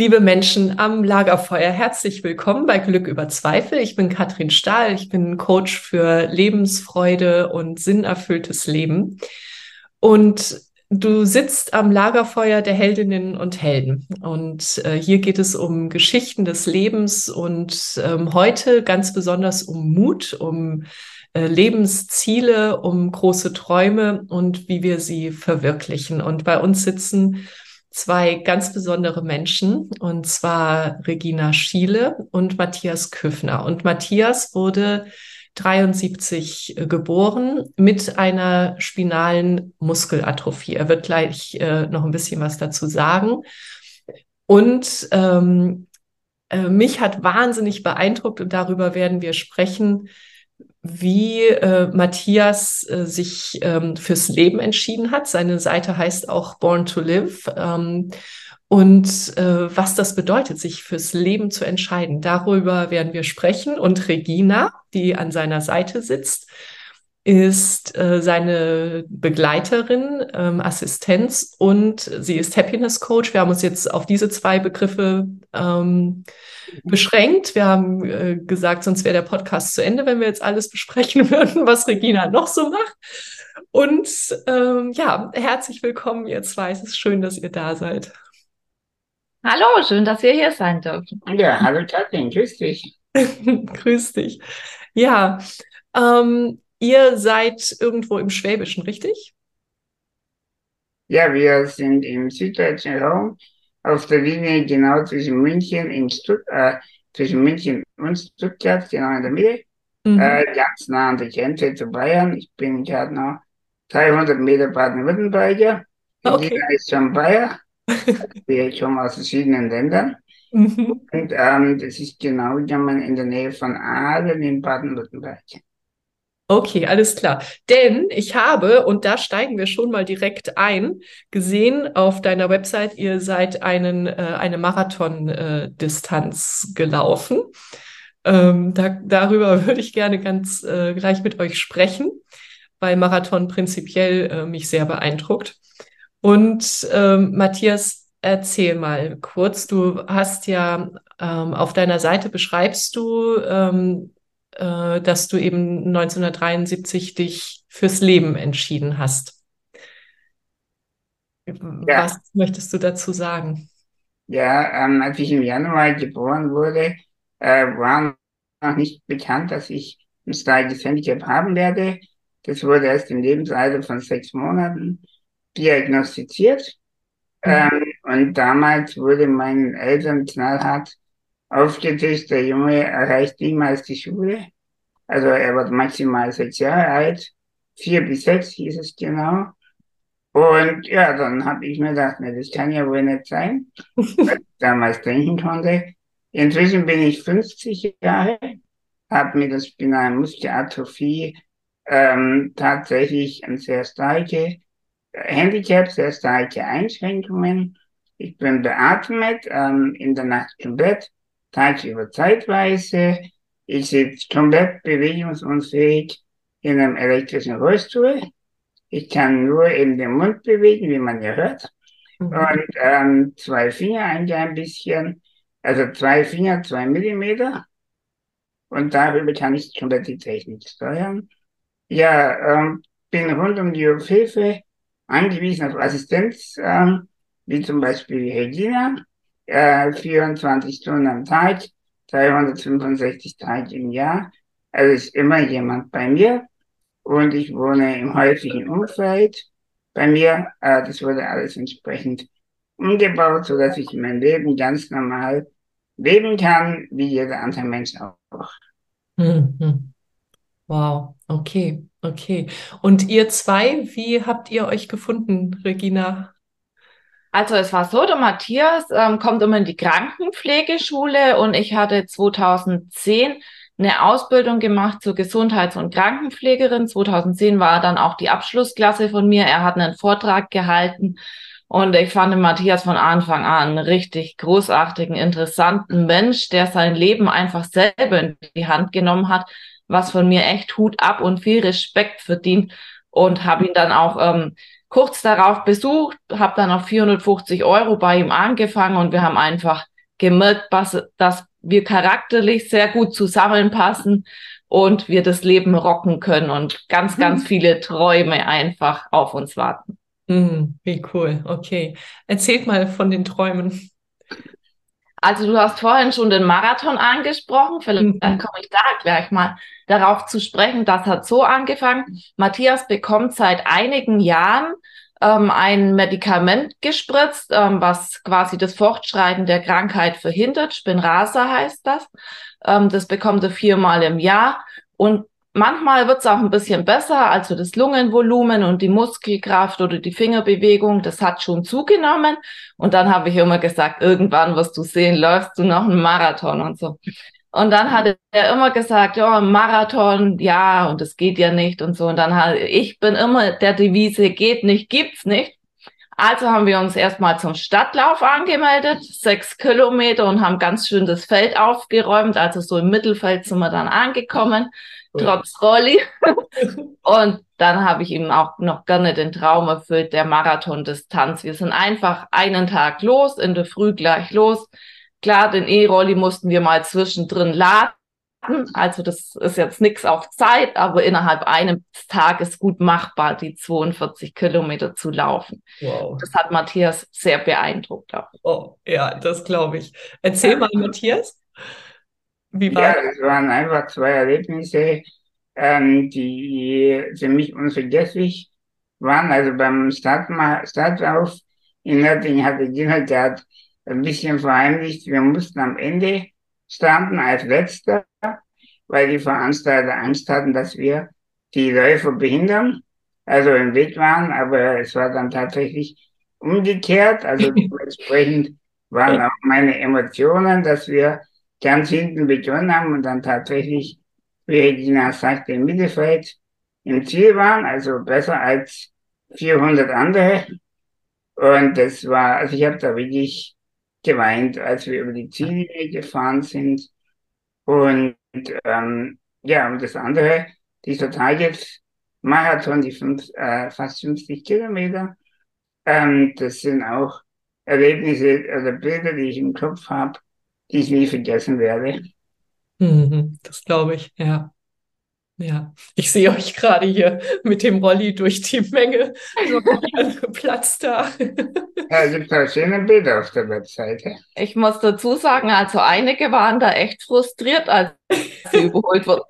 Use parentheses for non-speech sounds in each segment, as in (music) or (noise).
Liebe Menschen am Lagerfeuer, herzlich willkommen bei Glück über Zweifel. Ich bin Katrin Stahl, ich bin Coach für Lebensfreude und sinnerfülltes Leben. Und du sitzt am Lagerfeuer der Heldinnen und Helden. Und äh, hier geht es um Geschichten des Lebens und ähm, heute ganz besonders um Mut, um äh, Lebensziele, um große Träume und wie wir sie verwirklichen. Und bei uns sitzen zwei ganz besondere Menschen, und zwar Regina Schiele und Matthias Küffner. Und Matthias wurde 73 äh, geboren mit einer spinalen Muskelatrophie. Er wird gleich äh, noch ein bisschen was dazu sagen. Und ähm, äh, mich hat wahnsinnig beeindruckt und darüber werden wir sprechen, wie äh, Matthias äh, sich ähm, fürs Leben entschieden hat. Seine Seite heißt auch Born to Live. Ähm, und äh, was das bedeutet, sich fürs Leben zu entscheiden. Darüber werden wir sprechen. Und Regina, die an seiner Seite sitzt, ist äh, seine Begleiterin, ähm, Assistenz und sie ist Happiness Coach. Wir haben uns jetzt auf diese zwei Begriffe ähm, beschränkt. Wir haben äh, gesagt, sonst wäre der Podcast zu Ende, wenn wir jetzt alles besprechen (laughs) würden, was Regina noch so macht. Und ähm, ja, herzlich willkommen, ihr zwei. Es ist schön, dass ihr da seid. Hallo, schön, dass wir hier sein dürfen. Ja, hallo Katrin, grüß dich. (laughs) grüß dich. Ja, ähm, ihr seid irgendwo im Schwäbischen, richtig? Ja, wir sind im süddeutschen Raum auf der Linie genau zwischen München, in Stutt äh, zwischen München und Stuttgart, genau in der Mitte, mhm. äh, ganz nah an der Grenze zu Bayern. Ich bin gerade noch 300 Meter Baden-Württemberger. Okay. Lina ist schon Bayer. (laughs) wir kommen aus verschiedenen Ländern. Mhm. Und ähm, das ist genau in der Nähe von Aalen in Baden-Württemberg. Okay, alles klar. Denn ich habe, und da steigen wir schon mal direkt ein, gesehen auf deiner Website, ihr seid einen, äh, eine Marathon-Distanz äh, gelaufen. Ähm, da, darüber (laughs) würde ich gerne ganz äh, gleich mit euch sprechen, weil Marathon prinzipiell äh, mich sehr beeindruckt. Und ähm, Matthias, erzähl mal kurz. Du hast ja ähm, auf deiner Seite beschreibst du, ähm, äh, dass du eben 1973 dich fürs Leben entschieden hast. Ja. Was möchtest du dazu sagen? Ja, ähm, als ich im Januar geboren wurde, äh, war noch nicht bekannt, dass ich ein Starkes Handicap haben werde. Das wurde erst im Lebensalter von sechs Monaten diagnostiziert. Mhm. Ähm, und damals wurde meinen Eltern knallhart aufgetischt, der Junge erreicht niemals die Schule. Also er wird maximal sechs Jahre alt. Vier bis sechs hieß es genau. Und ja, dann habe ich mir gedacht, ne, das kann ja wohl nicht sein, (laughs) weil ich damals denken konnte. Inzwischen bin ich 50 Jahre, habe mit der spinalen Muskelatrophie ähm, tatsächlich ein sehr starke Handicap, sehr starke Einschränkungen. Ich bin beatmet, ähm, in der Nacht komplett, tagsüber zeitweise. Ich sitze komplett bewegungsunfähig in einem elektrischen Rollstuhl. Ich kann nur eben den Mund bewegen, wie man ja hört. Mhm. Und ähm, zwei Finger ein ein bisschen, also zwei Finger, zwei Millimeter. Und darüber kann ich komplett die Technik steuern. Ja, ähm, bin rund um die Hilfe angewiesen auf Assistenz, ähm, wie zum Beispiel Regina, äh, 24 Stunden am Tag, 365 Tage im Jahr. Also ist immer jemand bei mir und ich wohne im häufigen Umfeld bei mir. Äh, das wurde alles entsprechend umgebaut, so dass ich mein Leben ganz normal leben kann, wie jeder andere Mensch auch. Mhm. Wow, okay, okay. Und ihr zwei, wie habt ihr euch gefunden, Regina? Also es war so, der Matthias ähm, kommt immer in die Krankenpflegeschule und ich hatte 2010 eine Ausbildung gemacht zur Gesundheits- und Krankenpflegerin. 2010 war dann auch die Abschlussklasse von mir. Er hat einen Vortrag gehalten und ich fand Matthias von Anfang an einen richtig großartigen, interessanten Mensch, der sein Leben einfach selber in die Hand genommen hat, was von mir echt Hut ab und viel Respekt verdient und habe ihn dann auch ähm, kurz darauf besucht, habe dann auf 450 Euro bei ihm angefangen und wir haben einfach gemerkt, was, dass wir charakterlich sehr gut zusammenpassen und wir das Leben rocken können und ganz, ganz mhm. viele Träume einfach auf uns warten. Mhm, wie cool. Okay. Erzählt mal von den Träumen. Also du hast vorhin schon den Marathon angesprochen. Vielleicht mhm. komme ich da gleich mal darauf zu sprechen. Das hat so angefangen. Matthias bekommt seit einigen Jahren ähm, ein Medikament gespritzt, ähm, was quasi das Fortschreiten der Krankheit verhindert. Spinrasa heißt das. Ähm, das bekommt er viermal im Jahr. Und manchmal wird es auch ein bisschen besser, also das Lungenvolumen und die Muskelkraft oder die Fingerbewegung, das hat schon zugenommen. Und dann habe ich immer gesagt, irgendwann wirst du sehen, läufst du noch einen Marathon und so. Und dann hat er immer gesagt, ja, Marathon, ja, und es geht ja nicht und so. Und dann hat ich bin immer der Devise, geht nicht, gibt's nicht. Also haben wir uns erstmal zum Stadtlauf angemeldet, sechs Kilometer und haben ganz schön das Feld aufgeräumt. Also so im Mittelfeld sind wir dann angekommen, trotz Rolli. (laughs) und dann habe ich ihm auch noch gerne den Traum erfüllt, der Marathondistanz. Wir sind einfach einen Tag los, in der Früh gleich los, Klar, den E-Rolli mussten wir mal zwischendrin laden. Also das ist jetzt nichts auf Zeit, aber innerhalb eines Tages gut machbar, die 42 Kilometer zu laufen. Wow. Das hat Matthias sehr beeindruckt. Auch. Oh, ja, das glaube ich. Erzähl mal, Matthias. Wie war ja, es waren einfach zwei Erlebnisse, ähm, die für mich unvergesslich waren. Also beim Start Startauf in Nördlingen hatte Gina, der hat ein bisschen verheimlicht. Wir mussten am Ende starten als letzter, weil die Veranstalter Angst hatten, dass wir die Läufer behindern, also im Weg waren, aber es war dann tatsächlich umgekehrt. Also (laughs) dementsprechend waren auch meine Emotionen, dass wir ganz hinten begonnen haben und dann tatsächlich, wie Regina sagte, im Mittelfeld im Ziel waren, also besser als 400 andere. Und das war, also ich habe da wirklich geweint, als wir über die Ziellinie gefahren sind. Und ähm, ja, und das andere, dieser Target-Marathon, die fünf, äh, fast 50 Kilometer, ähm, das sind auch Erlebnisse oder Bilder, die ich im Kopf habe, die ich nie vergessen werde. Mhm, das glaube ich, ja. Ja, ich sehe euch gerade hier mit dem Rolli durch die Menge. Platz da. Ja, es gibt auch schöne Bilder auf der Webseite. Ich muss dazu sagen, also einige waren da echt frustriert, als sie überholt wurden.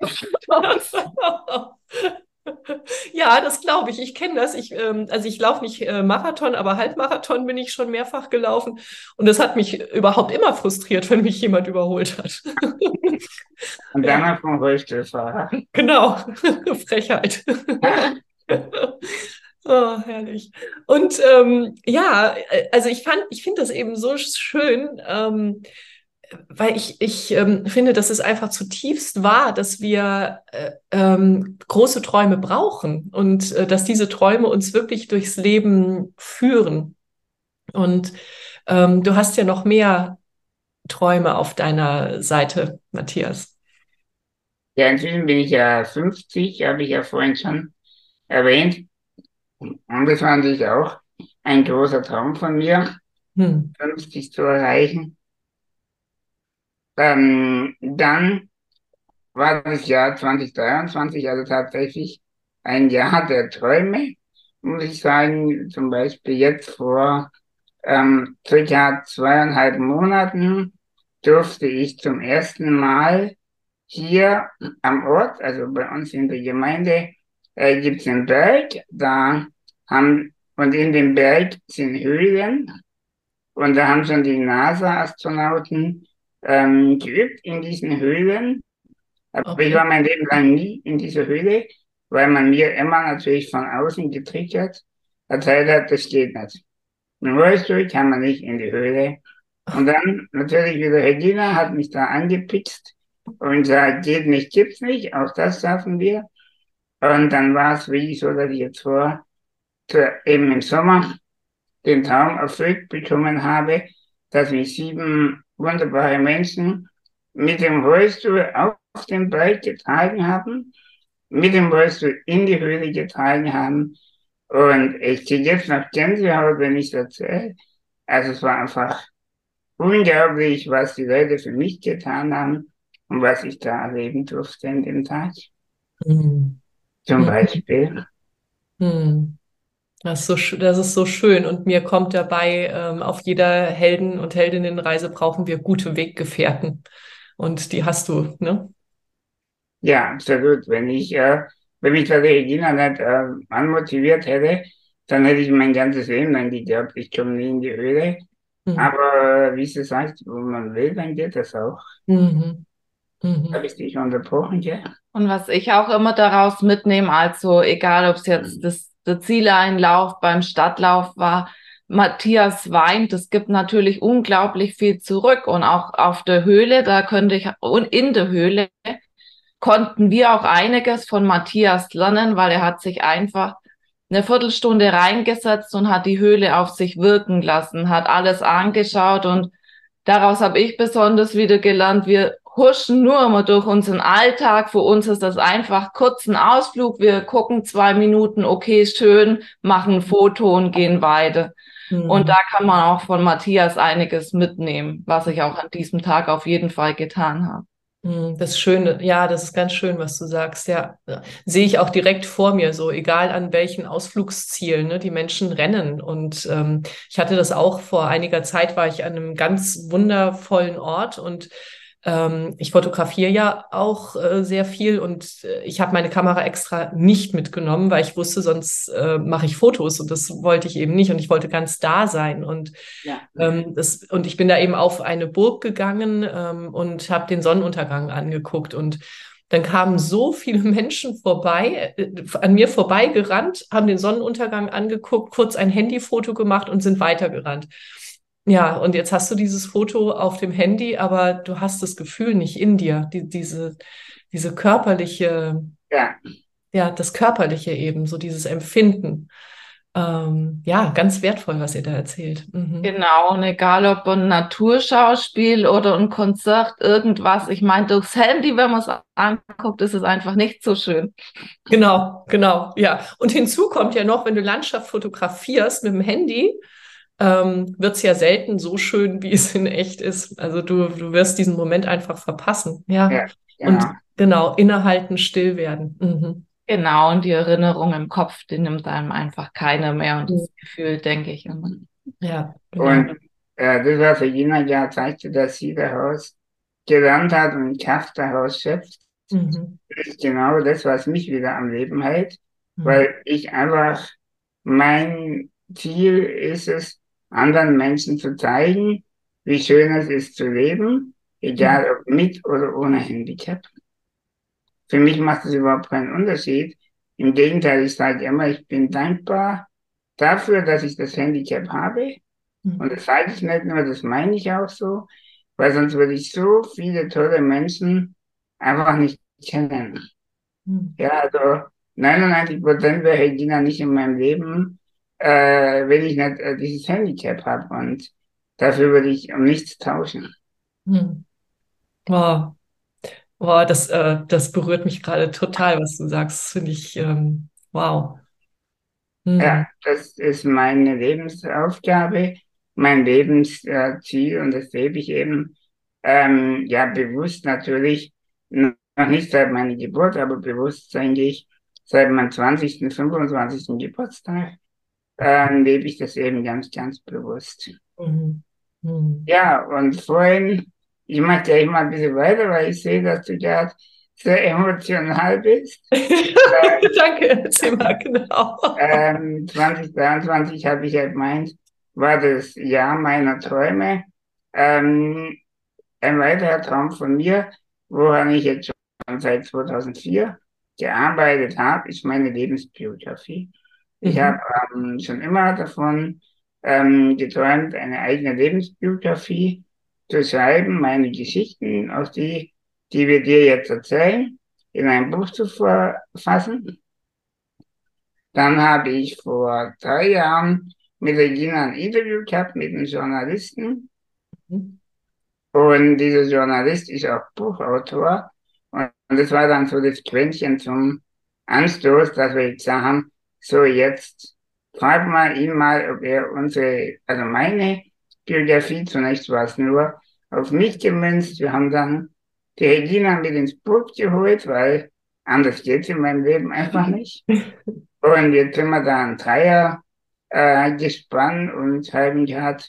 (laughs) (laughs) Ja, das glaube ich. Ich kenne das. Ich, ähm, also ich laufe nicht äh, Marathon, aber Halbmarathon bin ich schon mehrfach gelaufen. Und das hat mich überhaupt immer frustriert, wenn mich jemand überholt hat. (laughs) Und dann ja. vom Rollstuhlfahrer. Genau, (laughs) Frechheit. Oh, herrlich. Und ähm, ja, also ich fand, ich finde das eben so schön, ähm, weil ich, ich ähm, finde, dass es einfach zutiefst wahr, dass wir äh, ähm, große Träume brauchen und äh, dass diese Träume uns wirklich durchs Leben führen. Und ähm, du hast ja noch mehr Träume auf deiner Seite, Matthias. Ja, inzwischen bin ich ja 50, habe ich ja vorhin schon erwähnt. Und das war natürlich auch ein großer Traum von mir, hm. 50 zu erreichen. Ähm, dann war das Jahr 2023, also tatsächlich ein Jahr der Träume, muss ich sagen. Zum Beispiel jetzt vor ähm, circa zweieinhalb Monaten durfte ich zum ersten Mal hier am Ort, also bei uns in der Gemeinde, äh, gibt es einen Berg, da haben, und in dem Berg sind Höhlen, und da haben schon die NASA-Astronauten ähm, geübt in diesen Höhlen. Aber okay. ich war mein Leben lang nie in dieser Höhle, weil man mir immer natürlich von außen getriggert erzählt hat, das geht nicht. Mit Rollstuhl kann man nicht in die Höhle. Und dann natürlich wieder Regina hat mich da angepitzt und sagt, geht nicht, gibt's nicht, auch das schaffen wir. Und dann war es wirklich so, dass ich jetzt vor, eben im Sommer den Traum erfüllt bekommen habe, dass mich sieben wunderbare Menschen mit dem Rollstuhl auf den Berg getragen haben, mit dem Rollstuhl in die Höhle getragen haben. Und ich kriege jetzt noch Gänsehaut, wenn ich das erzähle. Also es war einfach unglaublich, was die Leute für mich getan haben und was ich da erleben durfte in dem Tag. Mhm. Zum Beispiel. Mhm. Das ist, so, das ist so schön und mir kommt dabei, ähm, auf jeder Helden- und Heldinnenreise brauchen wir gute Weggefährten und die hast du, ne? Ja, absolut. Wenn ich, äh, wenn mich der Regina nicht äh, anmotiviert hätte, dann hätte ich mein ganzes Leben lang geglaubt, ich komme nie in die Höhle. Mhm. Aber wie sie sagt, wo man will, dann geht das auch. Mhm. Mhm. Habe ich dich unterbrochen, ja? Und was ich auch immer daraus mitnehme, also egal ob es jetzt mhm. das der Zieleinlauf beim Stadtlauf war, Matthias weint. Es gibt natürlich unglaublich viel zurück und auch auf der Höhle, da könnte ich, und in der Höhle konnten wir auch einiges von Matthias lernen, weil er hat sich einfach eine Viertelstunde reingesetzt und hat die Höhle auf sich wirken lassen, hat alles angeschaut und daraus habe ich besonders wieder gelernt, wir huschen nur immer durch unseren Alltag. Für uns ist das einfach kurz ein Ausflug. Wir gucken zwei Minuten, okay, schön, machen ein Foto und gehen weiter. Mhm. Und da kann man auch von Matthias einiges mitnehmen, was ich auch an diesem Tag auf jeden Fall getan habe. Hm, das ist schön, ja, das ist ganz schön, was du sagst. Ja, sehe ich auch direkt vor mir, so egal an welchen Ausflugszielen, ne, die Menschen rennen. Und ähm, ich hatte das auch vor einiger Zeit, war ich an einem ganz wundervollen Ort und ähm, ich fotografiere ja auch äh, sehr viel und äh, ich habe meine Kamera extra nicht mitgenommen, weil ich wusste, sonst äh, mache ich Fotos und das wollte ich eben nicht und ich wollte ganz da sein und ja. ähm, das und ich bin da eben auf eine Burg gegangen ähm, und habe den Sonnenuntergang angeguckt und dann kamen so viele (laughs) Menschen vorbei, äh, an mir vorbeigerannt, haben den Sonnenuntergang angeguckt, kurz ein Handyfoto gemacht und sind weitergerannt. Ja, und jetzt hast du dieses Foto auf dem Handy, aber du hast das Gefühl nicht in dir, die, diese, diese körperliche, ja. ja, das körperliche eben, so dieses Empfinden. Ähm, ja, ganz wertvoll, was ihr da erzählt. Mhm. Genau, und egal ob ein Naturschauspiel oder ein Konzert, irgendwas. Ich meine, durchs Handy, wenn man es anguckt, ist es einfach nicht so schön. Genau, genau, ja. Und hinzu kommt ja noch, wenn du Landschaft fotografierst mit dem Handy, ähm, wird es ja selten so schön, wie es in echt ist. Also du, du wirst diesen Moment einfach verpassen. Ja. ja, ja. Und genau, innehalten, still werden. Mhm. Genau, und die Erinnerung im Kopf, die nimmt einem einfach keiner mehr und das Gefühl, denke ich immer. Ja. Und äh, das, was Regina ja zeigte, dass sie daraus gelernt hat und Kraft daraus schöpft, mhm. ist genau das, was mich wieder am Leben hält, mhm. weil ich einfach mein Ziel ist es, anderen Menschen zu zeigen, wie schön es ist zu leben, egal ob mit oder ohne Handicap. Für mich macht es überhaupt keinen Unterschied, Im Gegenteil, ich sage immer, ich bin dankbar dafür, dass ich das Handicap habe. Mhm. Und das sage ich nicht nur, das meine ich auch so, weil sonst würde ich so viele tolle Menschen einfach nicht kennen. Mhm. Ja, also 99 Prozent wäre Regina nicht in meinem Leben, äh, wenn ich nicht äh, dieses Handicap habe. Und dafür würde ich um nichts tauschen. Mhm. Wow. Wow, das, äh, das berührt mich gerade total, was du sagst. Finde ich, ähm, wow. Hm. Ja, das ist meine Lebensaufgabe, mein Lebensziel und das lebe ich eben, ähm, ja, bewusst natürlich, noch nicht seit meiner Geburt, aber bewusst eigentlich seit meinem 20., 25. Geburtstag, ähm, lebe ich das eben ganz, ganz bewusst. Mhm. Mhm. Ja, und vorhin ich mache gleich mal ein bisschen weiter, weil ich sehe, dass du gerade sehr emotional bist. (laughs) Danke, erzähl mal genau. Ähm, 2023 habe ich ja gemeint, war das Jahr meiner Träume. Ähm, ein weiterer Traum von mir, woran ich jetzt schon seit 2004 gearbeitet habe, ist meine Lebensbiografie. Ich mhm. habe ähm, schon immer davon ähm, geträumt, eine eigene Lebensbiografie zu schreiben, meine Geschichten, auch die, die wir dir jetzt erzählen, in ein Buch zu verfassen. Dann habe ich vor drei Jahren mit Regina ein Interview gehabt mit einem Journalisten. Und dieser Journalist ist auch Buchautor. Und das war dann so das Quäntchen zum Anstoß, dass wir gesagt haben, so jetzt frag mal ihn mal, ob er unsere, also meine Biografie, zunächst war es nur auf mich gemünzt. Wir haben dann die Regina mit ins Boot geholt, weil anders geht's in meinem Leben einfach nicht. Und jetzt sind wir da ein Dreier äh, gespannt und haben gerade,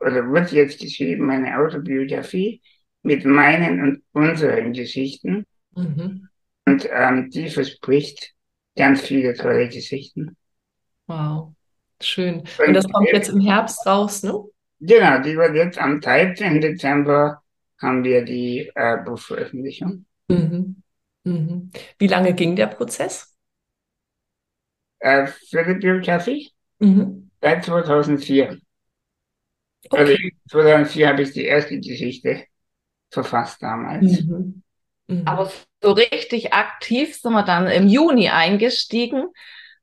oder wird jetzt geschrieben, meine Autobiografie mit meinen und unseren Geschichten. Mhm. Und ähm, die verspricht ganz viele tolle Geschichten. Wow, schön. Und, und das kommt jetzt im Herbst raus, ne? Genau, die wird jetzt am 13. Dezember haben wir die äh, Buchveröffentlichung. Mhm. Mhm. Wie lange ging der Prozess? Äh, für die Biografie? Mhm. Seit 2004. Okay. Also 2004 habe ich die erste Geschichte verfasst damals. Mhm. Mhm. Aber so richtig aktiv sind wir dann im Juni eingestiegen,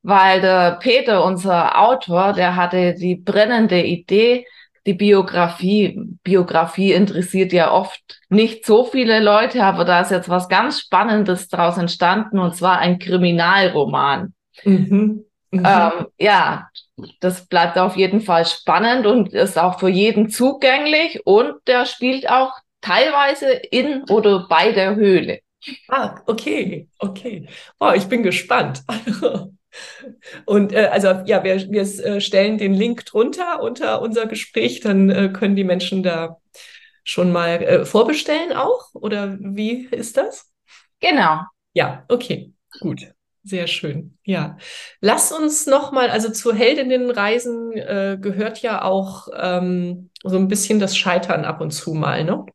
weil der Peter, unser Autor, der hatte die brennende Idee, die Biografie. Biografie interessiert ja oft nicht so viele Leute, aber da ist jetzt was ganz Spannendes daraus entstanden und zwar ein Kriminalroman. Mhm. Mhm. Ähm, ja, das bleibt auf jeden Fall spannend und ist auch für jeden zugänglich und der spielt auch teilweise in oder bei der Höhle. Ah, okay, okay. Oh, ich bin gespannt. (laughs) Und äh, also ja, wir, wir äh, stellen den Link drunter unter unser Gespräch, dann äh, können die Menschen da schon mal äh, vorbestellen auch? Oder wie ist das? Genau. Ja, okay, gut. Sehr schön. Ja. Lass uns nochmal, also zu Heldinnenreisen äh, gehört ja auch ähm, so ein bisschen das Scheitern ab und zu mal, ne?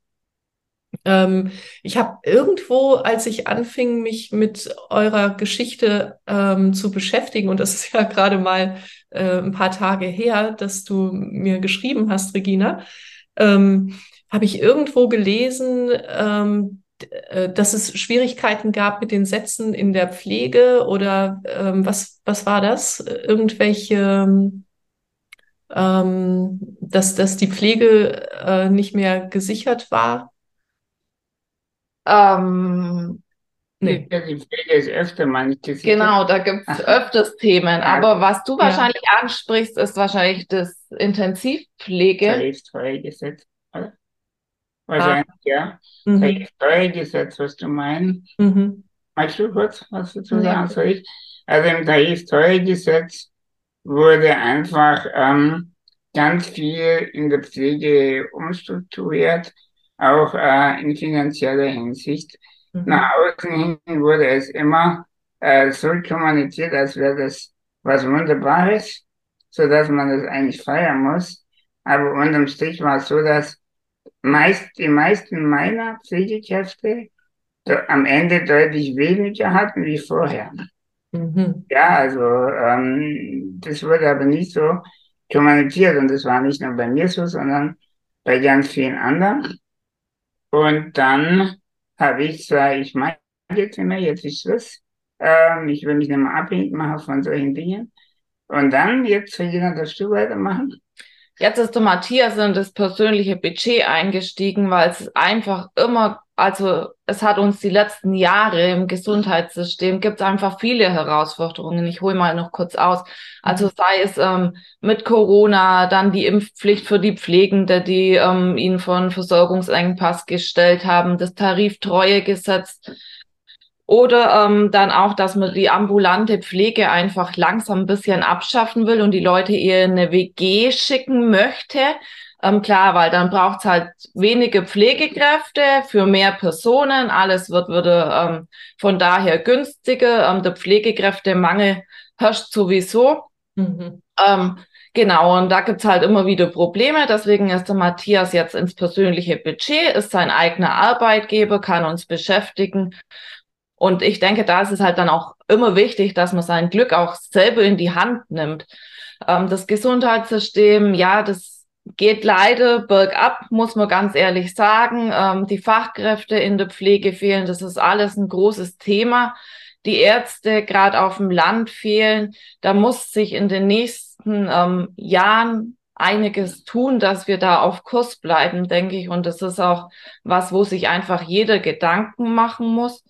Ähm, ich habe irgendwo, als ich anfing, mich mit eurer Geschichte ähm, zu beschäftigen, und das ist ja (laughs) gerade mal äh, ein paar Tage her, dass du mir geschrieben hast, Regina, ähm, habe ich irgendwo gelesen, ähm, äh, dass es Schwierigkeiten gab mit den Sätzen in der Pflege oder ähm, was, was war das? Irgendwelche ähm, dass, dass die Pflege äh, nicht mehr gesichert war. Ähm, nee. Die Pflege ist öfter manchmal. Genau, da gibt es öfters Themen. Aber was du wahrscheinlich ja. ansprichst, ist wahrscheinlich das Intensivpflege. Tarifsteuergesetz. Wahrscheinlich, ah. ja. Mhm. Tarifsteuergesetz, was du meinst. Mhm. Magst du kurz was dazu sagen? Soll ich? Also im Tarifsteuergesetz wurde einfach ähm, ganz viel in der Pflege umstrukturiert auch äh, in finanzieller Hinsicht. Mhm. Nach außen hin wurde es immer äh, so kommuniziert, als wäre das was Wunderbares, so dass man das eigentlich feiern muss. Aber unterm Strich war es so, dass meist, die meisten meiner Pflegekräfte am Ende deutlich weniger hatten wie vorher. Mhm. Ja, also ähm, das wurde aber nicht so kommuniziert und das war nicht nur bei mir so, sondern bei ganz vielen anderen. Und dann habe ich zwar, ich meine jetzt mehr, jetzt ist Schluss. Ähm, ich will mich nicht mehr abhängig machen von solchen Dingen. Und dann, jetzt will jeder das Stück weitermachen. Jetzt ist der Matthias in das persönliche Budget eingestiegen, weil es einfach immer, also es hat uns die letzten Jahre im Gesundheitssystem, gibt es einfach viele Herausforderungen. Ich hole mal noch kurz aus. Also mhm. sei es ähm, mit Corona, dann die Impfpflicht für die Pflegende, die ähm, ihn von Versorgungsengpass gestellt haben, das Tariftreuegesetz, oder ähm, dann auch, dass man die ambulante Pflege einfach langsam ein bisschen abschaffen will und die Leute eher in eine WG schicken möchte. Ähm, klar, weil dann braucht's halt wenige Pflegekräfte für mehr Personen. Alles wird würde ähm, von daher günstiger. Ähm, der Pflegekräftemangel herrscht sowieso. Mhm. Ähm, Genau, und da gibt's halt immer wieder Probleme. Deswegen ist der Matthias jetzt ins persönliche Budget, ist sein eigener Arbeitgeber, kann uns beschäftigen. Und ich denke, da ist es halt dann auch immer wichtig, dass man sein Glück auch selber in die Hand nimmt. Ähm, das Gesundheitssystem, ja, das geht leider bergab, muss man ganz ehrlich sagen. Ähm, die Fachkräfte in der Pflege fehlen, das ist alles ein großes Thema. Die Ärzte gerade auf dem Land fehlen. Da muss sich in den nächsten ähm, Jahren einiges tun, dass wir da auf Kurs bleiben, denke ich. Und das ist auch was, wo sich einfach jeder Gedanken machen muss.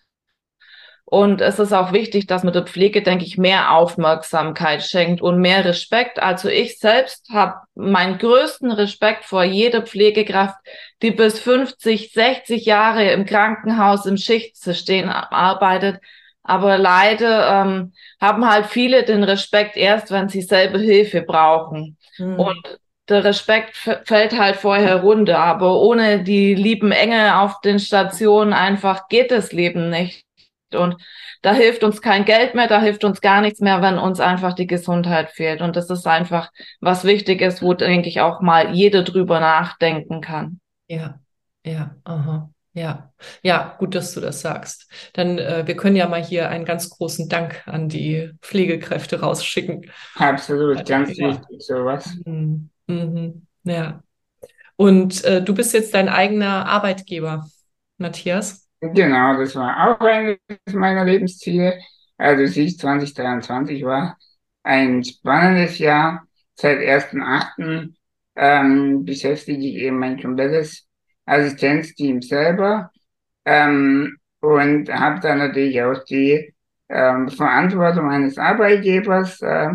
Und es ist auch wichtig, dass man der Pflege, denke ich, mehr Aufmerksamkeit schenkt und mehr Respekt. Also ich selbst habe meinen größten Respekt vor jeder Pflegekraft, die bis 50, 60 Jahre im Krankenhaus im Schichtsystem arbeitet. Aber leider ähm, haben halt viele den Respekt erst, wenn sie selber Hilfe brauchen. Mhm. Und der Respekt fällt halt vorher runter. Aber ohne die lieben Engel auf den Stationen einfach geht das Leben nicht. Und da hilft uns kein Geld mehr, da hilft uns gar nichts mehr, wenn uns einfach die Gesundheit fehlt. Und das ist einfach was Wichtiges, wo, denke ich, auch mal jeder drüber nachdenken kann. Ja, ja, aha. Ja, ja, gut, dass du das sagst. Dann, äh, wir können ja mal hier einen ganz großen Dank an die Pflegekräfte rausschicken. Absolut, ganz ja. wichtig, sowas. Mhm. Mhm. Ja. Und äh, du bist jetzt dein eigener Arbeitgeber, Matthias. Genau, das war auch eines meiner Lebensziele. Also siehst, 2023 war ein spannendes Jahr. Seit 1.8. Ähm, beschäftige ich eben mein komplettes Assistenzteam selber ähm, und habe dann natürlich auch die ähm, Verantwortung eines Arbeitgebers, äh,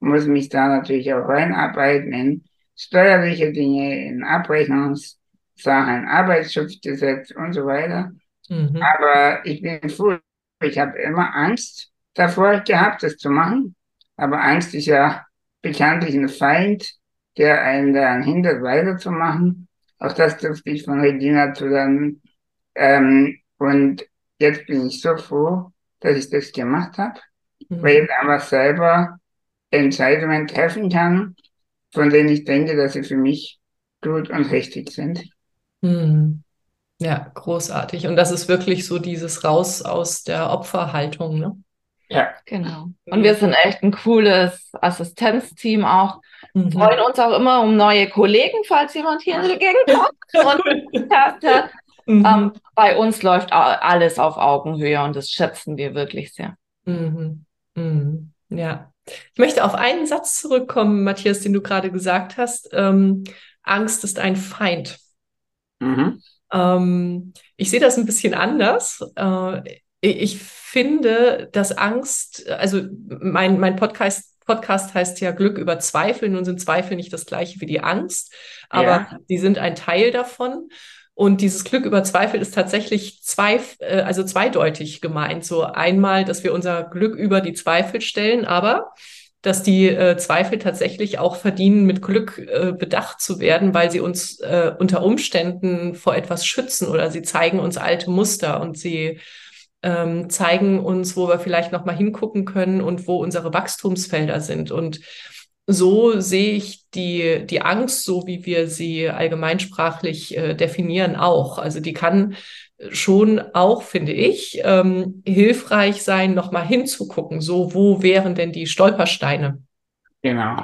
muss mich da natürlich auch reinarbeiten in steuerliche Dinge, in Abrechnungssachen, Arbeitsschutzgesetz und so weiter. Mhm. Aber ich bin froh, ich habe immer Angst davor gehabt, das zu machen. Aber Angst ist ja bekanntlich ein Feind, der einen daran hindert, weiterzumachen. Auch das durfte ich von Regina zu lernen. Ähm, und jetzt bin ich so froh, dass ich das gemacht habe, mhm. weil ich einfach selber Entscheidungen treffen kann, von denen ich denke, dass sie für mich gut und richtig sind. Mhm. Ja, großartig. Und das ist wirklich so dieses Raus aus der Opferhaltung, ne? Ja. Genau. Und wir sind echt ein cooles Assistenzteam auch. Mhm. Freuen uns auch immer um neue Kollegen, falls jemand hier in die Gegend kommt und. (laughs) Mhm. Ähm, bei uns läuft alles auf Augenhöhe und das schätzen wir wirklich sehr. Mhm. Mhm. Ja. Ich möchte auf einen Satz zurückkommen, Matthias, den du gerade gesagt hast. Ähm, Angst ist ein Feind. Mhm. Ähm, ich sehe das ein bisschen anders. Äh, ich finde, dass Angst, also mein, mein Podcast, Podcast heißt ja Glück über Zweifel. Nun sind Zweifel nicht das gleiche wie die Angst, aber ja. die sind ein Teil davon. Und dieses Glück über Zweifel ist tatsächlich zwei, äh, also zweideutig gemeint. So einmal, dass wir unser Glück über die Zweifel stellen, aber dass die äh, Zweifel tatsächlich auch verdienen, mit Glück äh, bedacht zu werden, weil sie uns äh, unter Umständen vor etwas schützen oder sie zeigen uns alte Muster und sie ähm, zeigen uns, wo wir vielleicht noch mal hingucken können und wo unsere Wachstumsfelder sind. Und so sehe ich die, die Angst, so wie wir sie allgemeinsprachlich äh, definieren, auch. Also die kann schon auch, finde ich, ähm, hilfreich sein, nochmal hinzugucken. So, wo wären denn die Stolpersteine? Genau.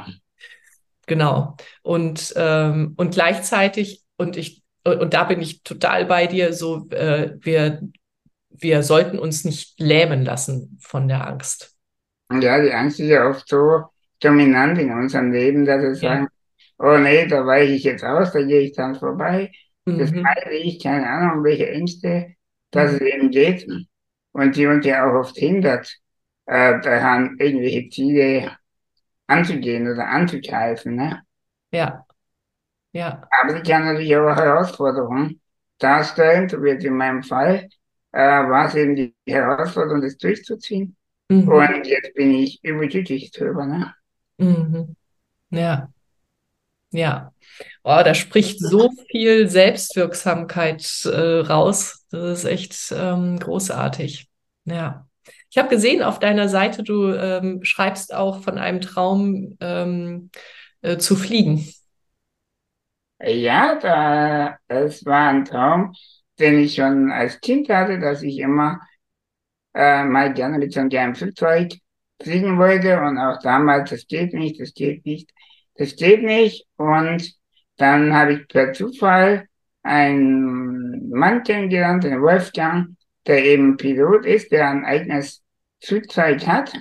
Genau. Und, ähm, und gleichzeitig, und ich, und da bin ich total bei dir, so, äh, wir, wir sollten uns nicht lähmen lassen von der Angst. Ja, die Angst ist ja oft so, dominant in unserem Leben, dass wir sagen, oh nee, da weiche ich jetzt aus, da gehe ich dann vorbei. Mhm. Das meide ich, keine Ahnung, welche Ängste, dass mhm. es eben geht. Und die uns ja auch oft hindert, äh, daran irgendwelche Ziele anzugehen oder anzugreifen. Ne? Ja. Ja. Aber sie kann natürlich auch Herausforderungen darstellen, so wie jetzt in meinem Fall, äh, war es eben die Herausforderung, das durchzuziehen. Mhm. Und jetzt bin ich überglücklich drüber. Ne? Mhm. Ja. Ja. Oh, da spricht so viel Selbstwirksamkeit äh, raus. Das ist echt ähm, großartig. Ja. Ich habe gesehen auf deiner Seite, du ähm, schreibst auch von einem Traum ähm, äh, zu fliegen. Ja, da, es war ein Traum, den ich schon als Kind hatte, dass ich immer äh, mal gerne mit so einem kleinen Flugzeug fliegen wollte und auch damals, das geht nicht, das geht nicht, das geht nicht. Und dann habe ich per Zufall einen Mann kennengelernt, den Wolfgang, der eben Pilot ist, der ein eigenes Flugzeug hat,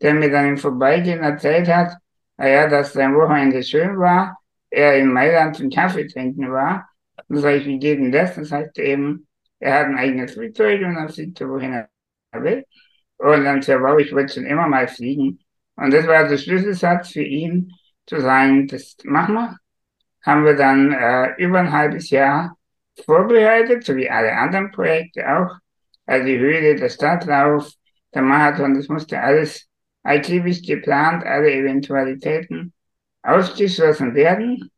der mir dann im Vorbeigehen erzählt hat, naja, dass sein Wochenende schön war, er in Mailand zum Kaffee trinken war. Und sage ich, wie geht denn das? Das heißt eben, er hat ein eigenes Flugzeug und dann fliegt er wohin er will. Und dann sagte wow, ich wollte schon immer mal fliegen. Und das war der Schlüsselsatz für ihn, zu sagen, das machen wir. Haben wir dann äh, über ein halbes Jahr vorbereitet, so wie alle anderen Projekte auch. Also die Höhle, der Stadtlauf, der Marathon, das musste alles akribisch geplant, alle Eventualitäten ausgeschlossen werden.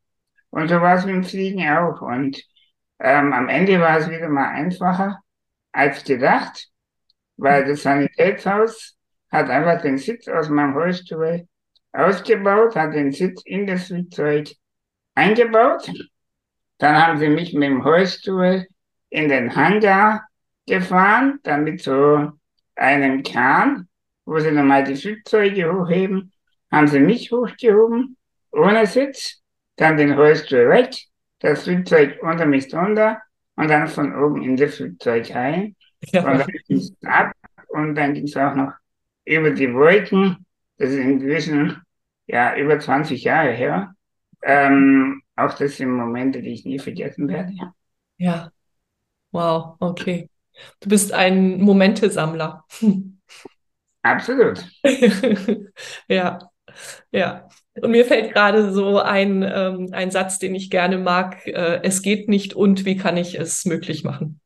Und so war es mit dem Fliegen auch. Und ähm, am Ende war es wieder mal einfacher als gedacht weil das Sanitätshaus hat einfach den Sitz aus meinem Rollstuhl ausgebaut, hat den Sitz in das Flugzeug eingebaut. Dann haben sie mich mit dem Rollstuhl in den Hangar gefahren, dann mit so einem Kran, wo sie nochmal die Flugzeuge hochheben, haben sie mich hochgehoben, ohne Sitz, dann den Rollstuhl weg, das Flugzeug unter mich drunter und dann von oben in das Flugzeug rein. Ja. Und dann ging es ab und dann ging es auch noch über die Wolken. Das ist inzwischen ja über 20 Jahre her. Ähm, auch das sind Momente, die ich nie vergessen werde. Ja. Wow, okay. Du bist ein Momentesammler. (laughs) Absolut. (laughs) ja, ja. Und mir fällt gerade so ein, ähm, ein Satz, den ich gerne mag. Äh, es geht nicht und wie kann ich es möglich machen?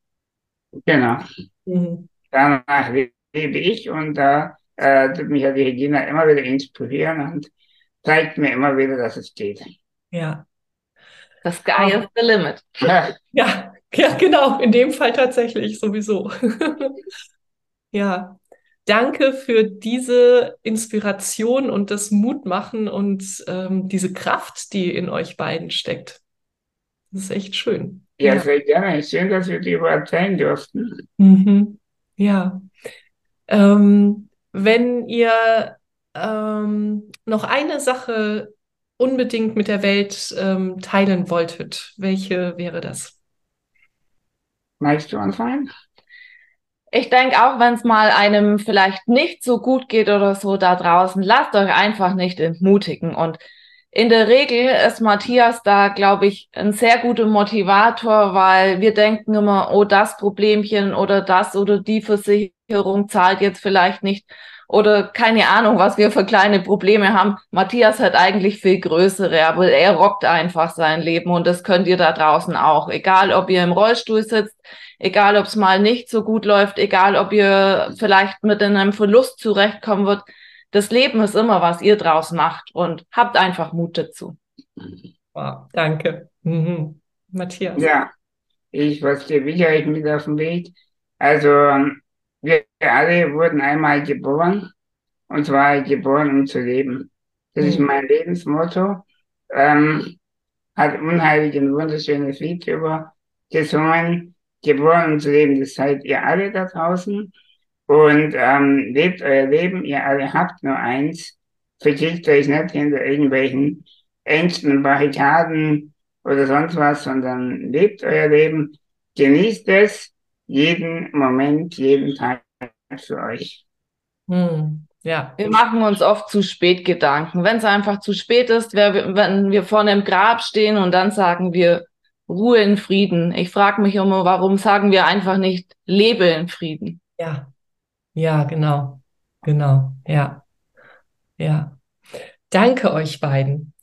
Genau. Mhm. Danach lebe ich und da äh, tut mich ja die Regina immer wieder inspirieren und zeigt mir immer wieder, dass es geht. Ja. The sky is the limit. Ja. (laughs) ja, ja, genau. In dem Fall tatsächlich sowieso. (laughs) ja. Danke für diese Inspiration und das Mutmachen und ähm, diese Kraft, die in euch beiden steckt. Das ist echt schön. Ja, sehr gerne. Schön, dass wir darüber erzählen durften. Mhm. Ja. Ähm, wenn ihr ähm, noch eine Sache unbedingt mit der Welt ähm, teilen wolltet, welche wäre das? Magst du anfangen? Ich denke auch, wenn es mal einem vielleicht nicht so gut geht oder so da draußen, lasst euch einfach nicht entmutigen und in der Regel ist Matthias da, glaube ich, ein sehr guter Motivator, weil wir denken immer, oh, das Problemchen oder das oder die Versicherung zahlt jetzt vielleicht nicht oder keine Ahnung, was wir für kleine Probleme haben. Matthias hat eigentlich viel größere, aber er rockt einfach sein Leben und das könnt ihr da draußen auch. Egal, ob ihr im Rollstuhl sitzt, egal, ob es mal nicht so gut läuft, egal, ob ihr vielleicht mit einem Verlust zurechtkommen wird das Leben ist immer, was ihr draus macht und habt einfach Mut dazu. Wow, danke. Mhm. Matthias. Ja, ich was dir sicherlich mit auf den Weg. Also, wir alle wurden einmal geboren und zwar geboren, um zu leben. Das mhm. ist mein Lebensmotto. Ähm, hat unheilig und wunderschönes Lied über gesungen. Geboren und zu leben, das seid ihr alle da draußen. Und ähm, lebt euer Leben, ihr alle habt nur eins. Verkriegt euch nicht hinter irgendwelchen Ängsten, Barrikaden oder sonst was, sondern lebt euer Leben, genießt es, jeden Moment, jeden Tag für euch. Hm, ja. Wir machen uns oft zu spät Gedanken. Wenn es einfach zu spät ist, wenn wir vor einem Grab stehen und dann sagen wir Ruhe in Frieden. Ich frage mich immer, warum sagen wir einfach nicht lebe in Frieden? Ja, ja, genau, genau, ja, ja. Danke euch beiden.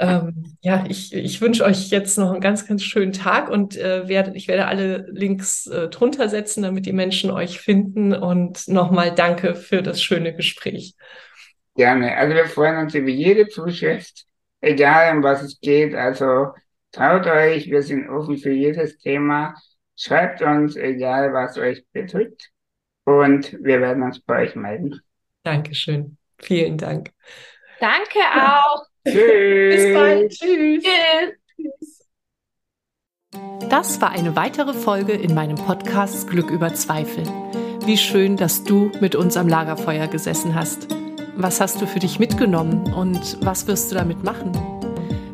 Ähm, ja, ich, ich wünsche euch jetzt noch einen ganz, ganz schönen Tag und äh, werde, ich werde alle Links äh, drunter setzen, damit die Menschen euch finden. Und nochmal danke für das schöne Gespräch. Gerne. Also wir freuen uns über jede Zuschrift, egal um was es geht. Also traut euch, wir sind offen für jedes Thema. Schreibt uns, egal was euch betrifft. Und wir werden uns bei euch melden. Dankeschön. Vielen Dank. Danke auch. Tschüss. Bis bald. Tschüss. Tschüss. Das war eine weitere Folge in meinem Podcast Glück über Zweifel. Wie schön, dass du mit uns am Lagerfeuer gesessen hast. Was hast du für dich mitgenommen und was wirst du damit machen?